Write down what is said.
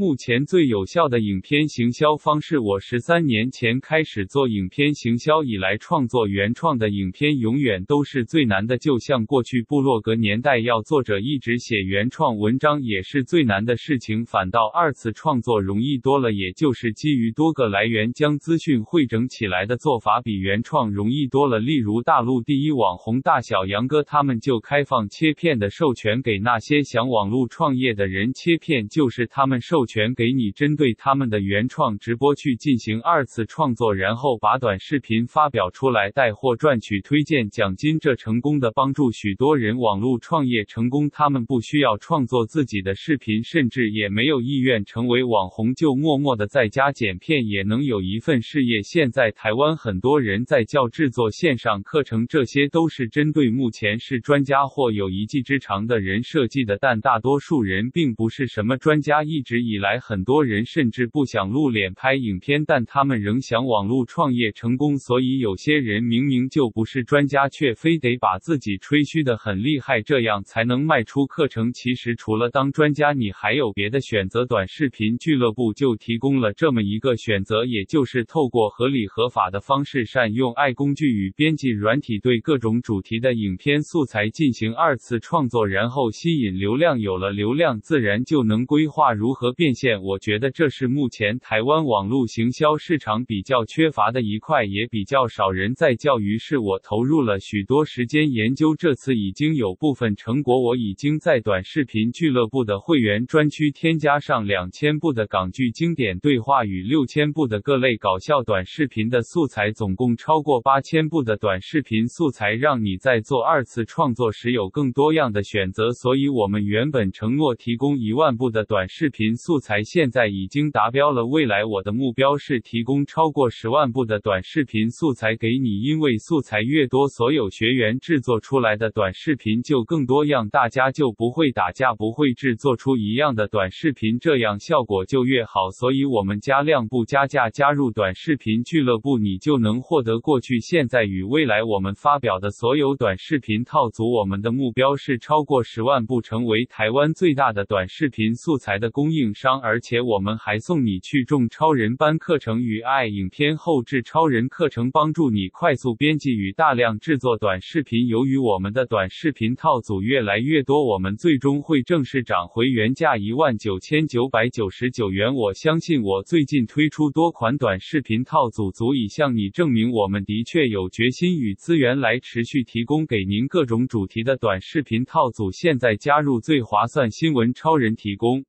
目前最有效的影片行销方式，我十三年前开始做影片行销以来，创作原创的影片永远都是最难的。就像过去部落格年代要作者一直写原创文章也是最难的事情，反倒二次创作容易多了。也就是基于多个来源将资讯汇整起来的做法比原创容易多了。例如大陆第一网红大小杨哥，他们就开放切片的授权给那些想网络创业的人，切片就是他们授权给你，针对他们的原创直播去进行二次创作，然后把短视频发表出来带货赚取推荐奖金，这成功的帮助许多人网络创业成功。他们不需要创作自己的视频，甚至也没有意愿成为网红，就默默的在家剪片也能有一份事业。现在台湾很多人在教制作线上课程，这些都是针对目前是专家或有一技之长的人设计的，但大多数人并不是什么专家。一直以来，很多人甚至不想露脸拍影片，但他们仍想网络创业成功。所以有些人明明就不是专家，却非得把自己吹嘘得很厉害，这样才能卖出课程。其实除了当专家，你还有别的选择。短视频俱乐部就提供了这么一个选择，也就是透过合理合法的方式，善用爱工具与编辑软体，对各种主题的影片素材进行二次创作，然后吸引流量。有了流量，自然就能规划如何变现。我觉得这是目前台湾网络行销市场比较缺乏的一块，也比较少人在教。于是我投入了许多时间研究，这次已经有部分成果。我已经在短视频俱乐部的会员专区添加上两千部的港剧经典对话与六千部的各类搞笑短视频的素材，总共超过八千部的短视频素材，让你在做二次创作时有更多样的选择。所以，我们原本承诺提供一万部的短视频素素材，现在已经达标了。未来我的目标是提供超过十万部的短视频素材给你，因为素材越多，所有学员制作出来的短视频就更多样，大家就不会打架，不会制作出一样的短视频，这样效果就越好。所以，我们加量不加价，加入短视频俱乐部，你就能获得过去、现在与未来我们发表的所有短视频套组。我们的目标是超过十万部，成为台湾最大的短视频素材的供应商，而且我们还送你去种超人班课程与爱影片后制超人课程，帮助你快速编辑与大量制作短视频。由于我们的短视频套组越来越多，我们最终会正式涨回原价一万九千九百九十九元。我相信我最近推出多款短视频套组，足以向你证明我们的确有决心与资源来持续提供给您各种主题的短视频套组。现在加入最划算，新闻超人提供。